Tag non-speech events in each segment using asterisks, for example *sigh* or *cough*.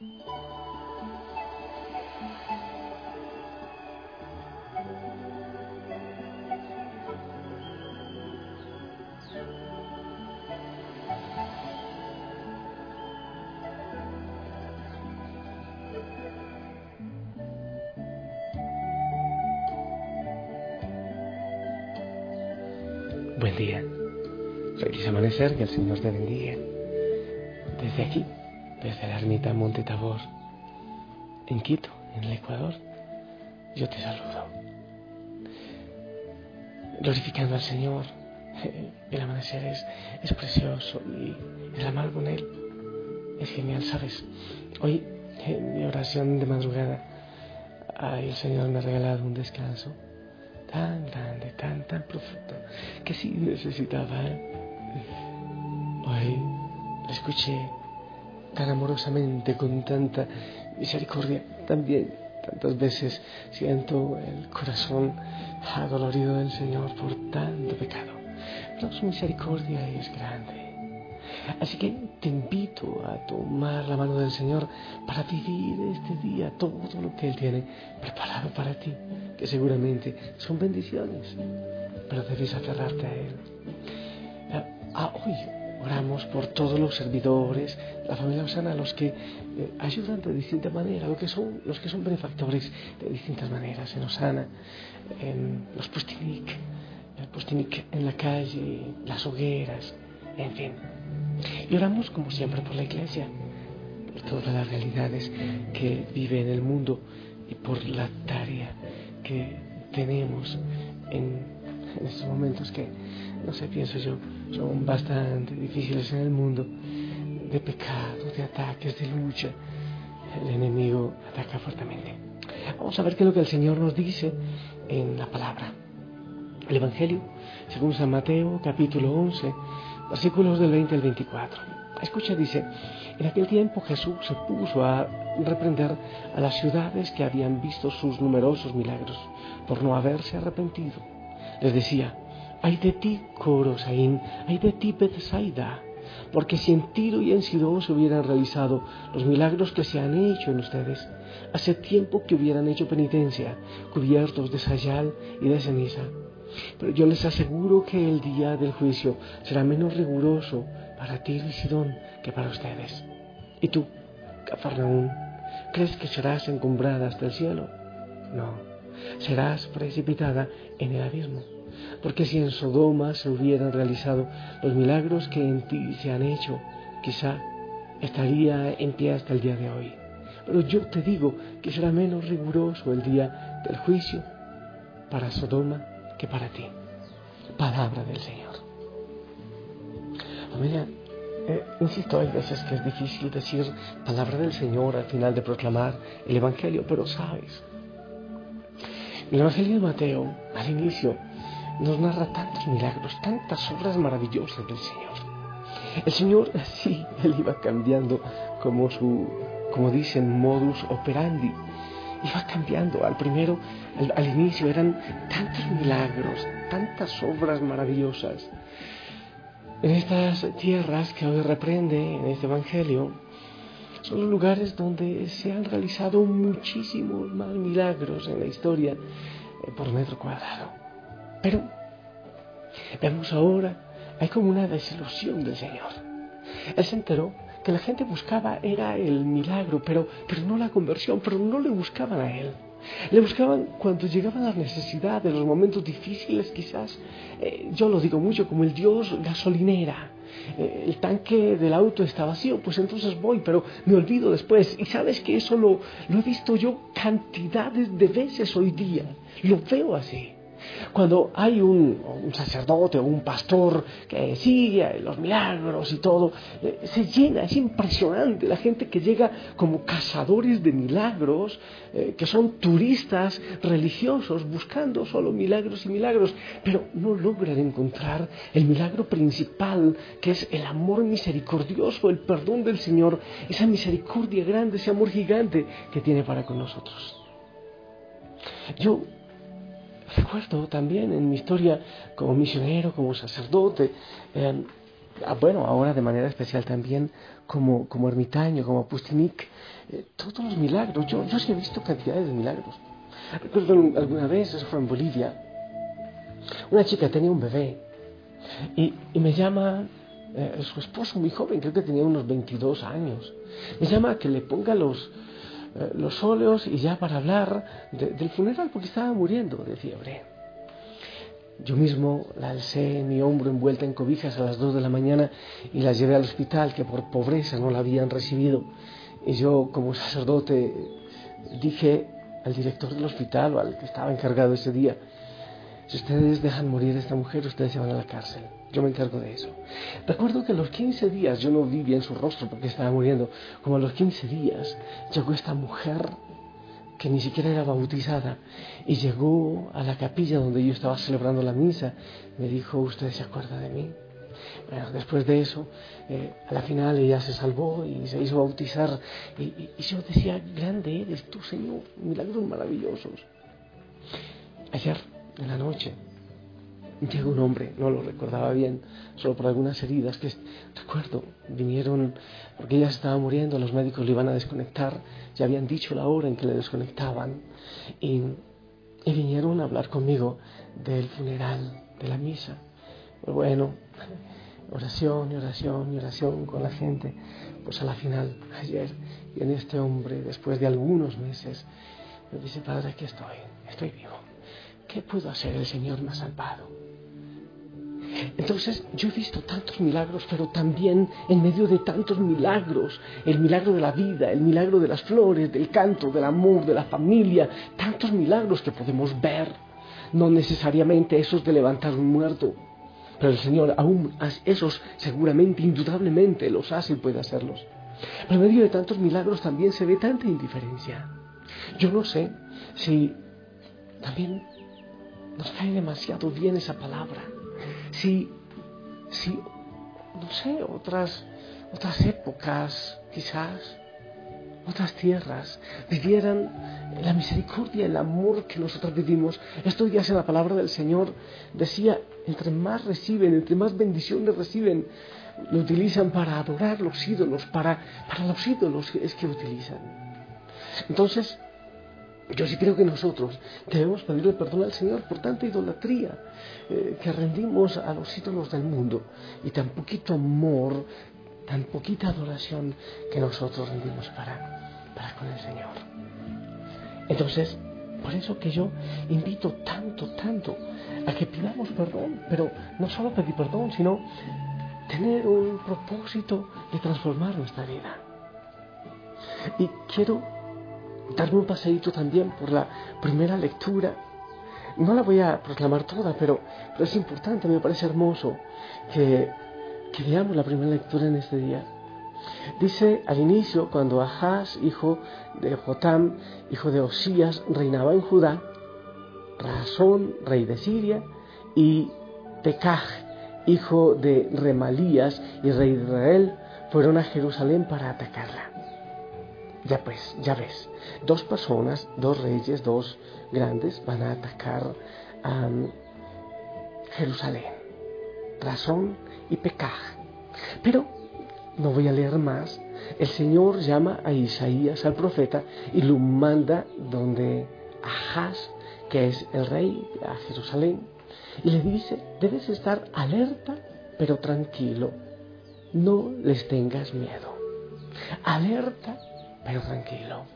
Buen día. Feliz amanecer, que el Señor te bendiga. Desde aquí, desde la ermita Monte Tabor, en Quito, en el Ecuador, yo te saludo. Glorificando al Señor, el amanecer es, es precioso y el amar con Él es genial, ¿sabes? Hoy, en mi oración de madrugada, ay, el Señor me ha regalado un descanso tan grande, tan, tan profundo, que sí necesitaba. ¿eh? Hoy escuché amorosamente, con tanta misericordia. También tantas veces siento el corazón adolorido del Señor por tanto pecado. Pero su misericordia es grande. Así que te invito a tomar la mano del Señor para vivir este día todo lo que Él tiene preparado para ti, que seguramente son bendiciones, pero debes aferrarte a Él. Ah, hoy oramos por todos los servidores, la familia Osana, los que eh, ayudan de distinta manera, los que son, los que son benefactores de distintas maneras en Osana, en los Pustinik, el Pustinik en la calle, las hogueras, en fin. Y oramos como siempre por la iglesia, por todas las realidades que vive en el mundo y por la tarea que tenemos en, en estos momentos que, no sé, pienso yo, son bastante difíciles en el mundo, de pecado, de ataques, de lucha. El enemigo ataca fuertemente. Vamos a ver qué es lo que el Señor nos dice en la palabra. El Evangelio, según San Mateo, capítulo 11, versículos del 20 al 24. Escucha, dice, en aquel tiempo Jesús se puso a reprender a las ciudades que habían visto sus numerosos milagros por no haberse arrepentido. Les decía, ay de ti, Corosaín, ay de ti, Bethsaida, porque si en Tiro y en Sidón se hubieran realizado los milagros que se han hecho en ustedes, hace tiempo que hubieran hecho penitencia, cubiertos de sayal y de ceniza. Pero yo les aseguro que el día del juicio será menos riguroso para Tiro y Sidón que para ustedes. ¿Y tú, Cafarnaún, crees que serás encumbrada hasta el cielo? No, serás precipitada en el abismo. Porque si en Sodoma se hubieran realizado los milagros que en ti se han hecho, quizá estaría en pie hasta el día de hoy. Pero yo te digo que será menos riguroso el día del juicio para Sodoma que para ti. Palabra del Señor. Familia, eh, insisto, hay veces que es difícil decir palabra del Señor al final de proclamar el Evangelio, pero sabes, el Evangelio de Mateo, al inicio, nos narra tantos milagros, tantas obras maravillosas del Señor. El Señor así, *laughs* Él iba cambiando como su, como dicen, modus operandi. Iba cambiando. Al primero, al, al inicio eran tantos milagros, tantas obras maravillosas. En estas tierras que hoy reprende en este Evangelio, son los lugares donde se han realizado muchísimos más milagros en la historia eh, por metro cuadrado. Pero vemos ahora, hay como una desilusión del Señor. Él se enteró que la gente buscaba era el milagro, pero, pero no la conversión, pero no le buscaban a Él. Le buscaban cuando llegaban las necesidades, los momentos difíciles quizás. Eh, yo lo digo mucho como el Dios gasolinera. Eh, el tanque del auto está vacío, pues entonces voy, pero me olvido después. Y sabes que eso lo, lo he visto yo cantidades de veces hoy día. Lo veo así. Cuando hay un, sacerdote o un pastor que sigue los milagros y todo, eh, se llena, es impresionante la gente que llega como cazadores de milagros, eh, que son turistas religiosos buscando solo milagros y milagros, pero no logran encontrar el milagro principal, que es el amor misericordioso, el perdón del Señor, esa misericordia grande, ese amor gigante que tiene para con nosotros. Yo recuerdo también en mi historia como misionero, como sacerdote, eh, ah, bueno, ahora de manera especial también como, como ermitaño, como Pustinik, eh, todos los milagros. Yo, yo sí he visto cantidades de milagros. Recuerdo alguna vez, eso fue en Bolivia, una chica tenía un bebé y, y me llama eh, su esposo muy joven, creo que tenía unos 22 años, me llama a que le ponga los, eh, los óleos y ya para hablar del funeral porque estaba muriendo de fiebre. Yo mismo la alcé en mi hombro envuelta en cobijas a las 2 de la mañana y la llevé al hospital que por pobreza no la habían recibido. Y yo como sacerdote dije al director del hospital o al que estaba encargado ese día, si ustedes dejan morir a esta mujer, ustedes se van a la cárcel. Yo me encargo de eso. Recuerdo que a los 15 días, yo no vi bien su rostro porque estaba muriendo, como a los 15 días llegó esta mujer que ni siquiera era bautizada y llegó a la capilla donde yo estaba celebrando la misa. Me dijo, ¿usted se acuerda de mí? Después de eso, eh, a la final ella se salvó y se hizo bautizar. Y, y yo decía, grande eres tú, Señor, milagros maravillosos. Ayer, en la noche, llegó un hombre, no lo recordaba bien, solo por algunas heridas que recuerdo, vinieron porque ella estaba muriendo, los médicos le iban a desconectar, ya habían dicho la hora en que le desconectaban y, vinieron a hablar conmigo del funeral, de la misa. Pero bueno, oración y oración y oración con la gente, pues a la final, ayer, viene este hombre, después de algunos meses, me dice, Padre, aquí estoy, estoy vivo. ¿Qué puedo hacer? El Señor ha salvado. Entonces yo he visto tantos milagros, pero también en medio de tantos milagros, el milagro de la vida, el milagro de las flores, del canto, del amor, de la familia, tantos milagros que podemos ver, no necesariamente esos de levantar un muerto, pero el Señor aún esos seguramente, indudablemente los hace y puede hacerlos. Pero en medio de tantos milagros también se ve tanta indiferencia. Yo no sé si también nos cae demasiado bien esa palabra si, si no sé, otras, otras épocas, quizás, otras tierras, vivieran la misericordia, el amor que nosotros vivimos. Estos días en la palabra del Señor decía, entre más reciben, entre más bendiciones reciben, lo utilizan para adorar los ídolos, para, para los ídolos es que utilizan. Entonces, yo sí creo que nosotros debemos pedirle perdón al Señor por tanta idolatría eh, que rendimos a los ídolos del mundo y tan poquito amor, tan poquita adoración que nosotros rendimos para, para con el Señor. Entonces, por eso que yo invito tanto, tanto a que pidamos perdón, pero no solo pedir perdón, sino tener un propósito de transformar nuestra vida. Y quiero darme un paseíto también por la primera lectura. No la voy a proclamar toda, pero, es importante, me parece hermoso que, que veamos la primera lectura en este día. Dice al inicio, cuando Ahaz, hijo de Jotam, hijo de Osías, reinaba en Judá, Razón, rey de Siria, y Pekaj, hijo de Remalías y rey de Israel, fueron a Jerusalén para atacarla. Ya pues, ya ves, dos personas, dos reyes, dos grandes van a atacar a Jerusalén. Razón y pecaj. Pero no voy a leer más. El Señor llama a Isaías, al profeta, y lo manda donde Ahaz, que es el rey, a Jerusalén, y le dice, debes estar alerta, pero tranquilo. No les tengas miedo. Alerta, pero tranquilo.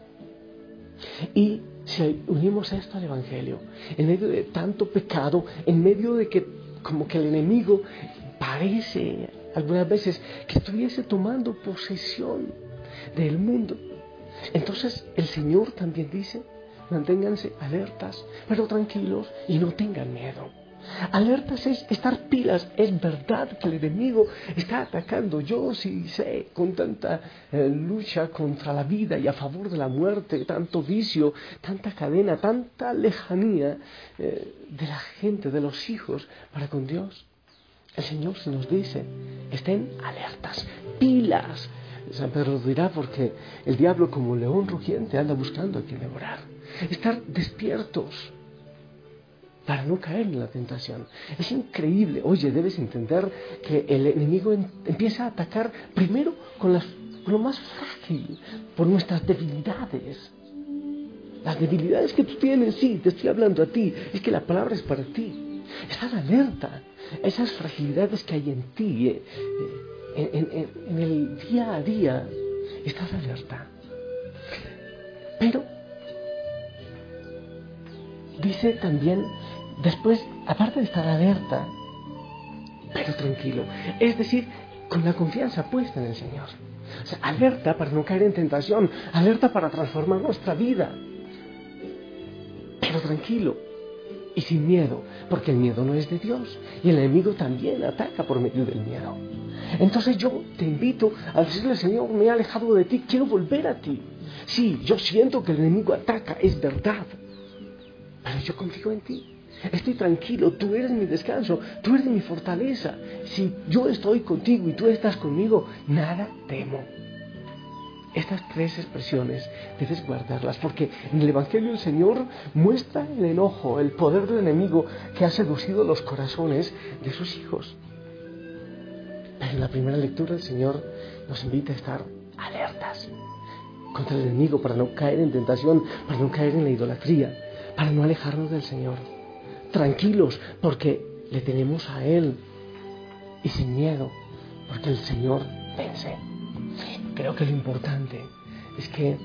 Y si unimos esto al Evangelio, en medio de tanto pecado, en medio de que como que el enemigo parece algunas veces que estuviese tomando posesión del mundo, entonces el Señor también dice, manténganse alertas, pero tranquilos y no tengan miedo. Alertas es estar pilas. Es verdad que el enemigo está atacando. Yo sí sé, con tanta eh, lucha contra la vida y a favor de la muerte, tanto vicio, tanta cadena, tanta lejanía eh, de la gente, de los hijos para con Dios. El Señor se nos dice, estén alertas, pilas. San Pedro dirá porque el diablo como león rugiente anda buscando a quien devorar. Estar despiertos para no caer en la tentación. Es increíble. Oye, debes entender que el enemigo empieza a atacar primero con, lo más frágil, por nuestras debilidades. Las debilidades que tú tienes, sí, te estoy hablando a ti. Es que la palabra es para ti. Estás alerta. Esas fragilidades que hay en ti, eh, eh, en el día a día, estás alerta. Pero dice también Después, aparte de estar alerta, pero tranquilo, es decir, con la confianza puesta en el Señor. O sea, alerta para no caer en tentación, alerta para transformar nuestra vida, pero tranquilo y sin miedo, porque el miedo no es de Dios y el enemigo también ataca por medio del miedo. Entonces yo te invito a decirle, Señor, me he alejado de ti, quiero volver a ti. Sí, yo siento que el enemigo ataca, es verdad, pero yo confío en ti. Estoy tranquilo, tú eres mi descanso, tú eres mi fortaleza. Si yo estoy contigo y tú estás conmigo, nada temo. Estas tres expresiones debes guardarlas porque en el Evangelio el Señor muestra el enojo, el poder del enemigo que ha seducido los corazones de sus hijos. Pero en la primera lectura el Señor nos invita a estar alertas contra el enemigo para no caer en tentación, para no caer en la idolatría, para no alejarnos del Señor tranquilos porque le tenemos a Él y sin miedo porque el Señor vence. Creo que lo importante es que,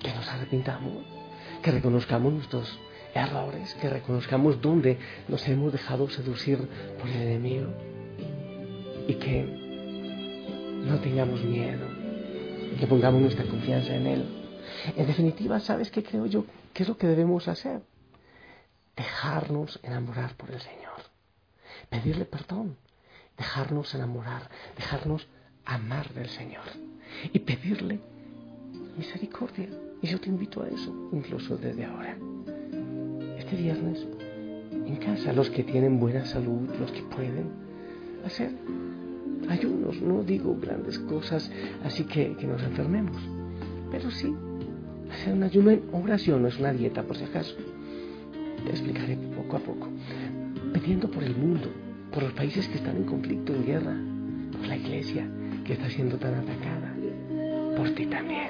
que nos arrepintamos, que reconozcamos nuestros errores, que reconozcamos dónde nos hemos dejado seducir por el enemigo y que no tengamos miedo, que pongamos nuestra confianza en Él. En definitiva, ¿sabes qué creo yo? ¿Qué es lo que debemos hacer? dejarnos enamorar por el Señor, pedirle perdón, dejarnos enamorar, dejarnos amar del Señor y pedirle misericordia. Y yo te invito a eso, incluso desde ahora. Este viernes, en casa, los que tienen buena salud, los que pueden hacer ayunos, no digo grandes cosas, así que, que nos enfermemos, pero sí hacer un ayuno en oración, no es una dieta por si acaso te explicaré poco a poco. Pidiendo por el mundo, por los países que están en conflicto, en guerra, por la iglesia que está siendo tan atacada, por ti también.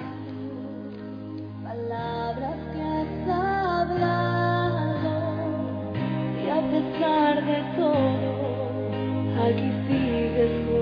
Palabras que has hablado y a pesar de todo, aquí sigues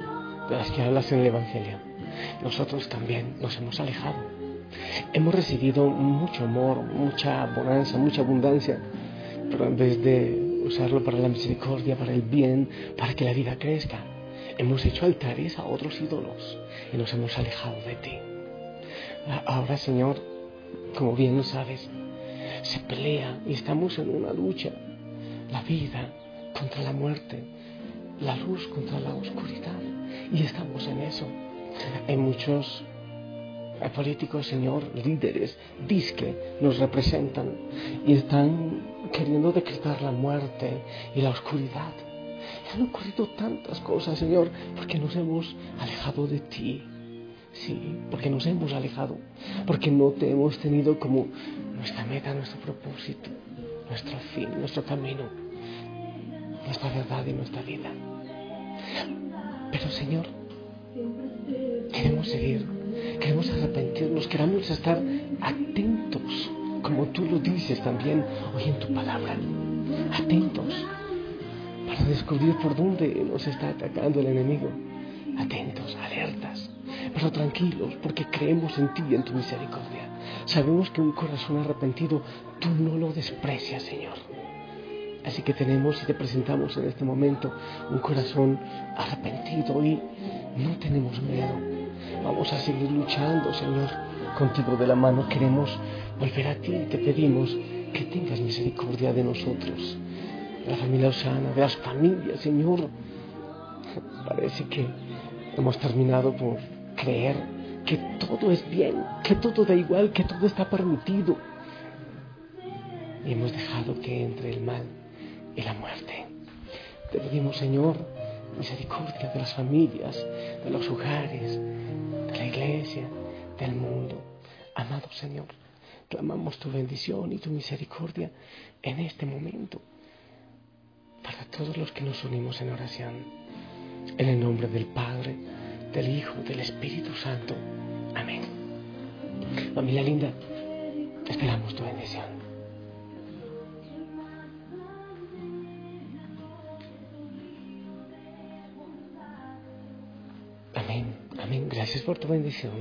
las que hablas en el Evangelio, nosotros también nos hemos alejado. Hemos recibido mucho amor, mucha bonanza, mucha abundancia, pero en vez de usarlo para la misericordia, para el bien, para que la vida crezca, hemos hecho altares a otros ídolos y nos hemos alejado de ti. Ahora, Señor, como bien lo sabes, se pelea y estamos en una lucha. La vida contra la muerte, la luz contra la oscuridad. Y estamos en eso. Hay muchos políticos, Señor, líderes, disque, nos representan y están queriendo decretar la muerte y la oscuridad. Han ocurrido tantas cosas, Señor, porque nos hemos alejado de ti. Sí, porque nos hemos alejado, porque no te hemos tenido como nuestra meta, nuestro propósito, nuestro fin, nuestro camino, nuestra verdad y nuestra vida. Pero Señor, queremos seguir, queremos arrepentirnos, queremos estar atentos, como tú lo dices también hoy en tu palabra, atentos para descubrir por dónde nos está atacando el enemigo, atentos, alertas pero tranquilos, porque creemos en ti y en tu misericordia. Sabemos que un corazón arrepentido tú no lo desprecias, Señor. Así que tenemos y te presentamos en este momento un corazón arrepentido y no tenemos miedo. Vamos a seguir luchando, Señor, contigo de la mano. Queremos volver a ti y te pedimos que tengas misericordia de nosotros, de la familia Osana, de las familias, Señor. Parece que hemos terminado por creer que todo es bien, que todo da igual, que todo está permitido. Y hemos dejado que entre el mal y la muerte. Te pedimos, Señor, misericordia de las familias, de los hogares, de la iglesia, del mundo. Amado Señor, clamamos tu bendición y tu misericordia en este momento para todos los que nos unimos en oración. En el nombre del Padre, del Hijo, del Espíritu Santo. Amén. Familia linda, esperamos tu bendición. Gracias por tu bendición.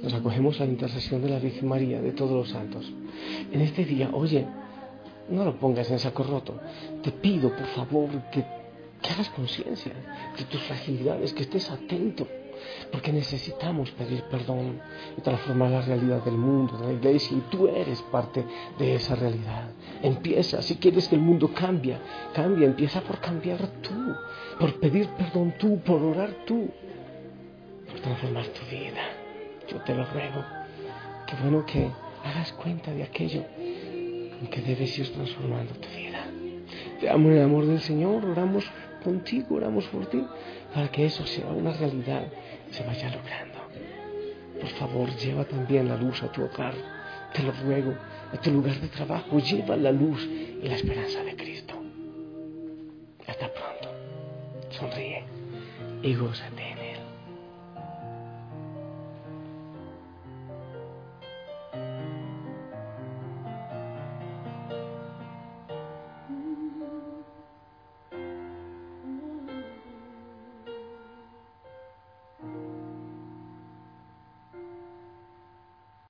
Nos acogemos a la intercesión de la Virgen María, de todos los santos. En este día, oye, no lo pongas en saco roto. Te pido, por favor, que, que hagas conciencia de tus fragilidades, que estés atento porque necesitamos pedir perdón y transformar la realidad del mundo, de la iglesia, y tú eres parte de esa realidad. Empieza, si quieres que el mundo cambie, cambia, empieza por cambiar tú, por pedir perdón tú, por orar tú, transformar tu vida. Yo te lo ruego. Qué bueno que hagas cuenta de aquello en que debes ir transformando tu vida. Te amo en el amor del Señor, oramos contigo, oramos por ti, para que eso sea una realidad se vaya logrando. Por favor, lleva también la luz a tu hogar, te lo ruego, a tu lugar de trabajo, lleva la luz y la esperanza de Cristo. Hasta pronto. Sonríe y gózate.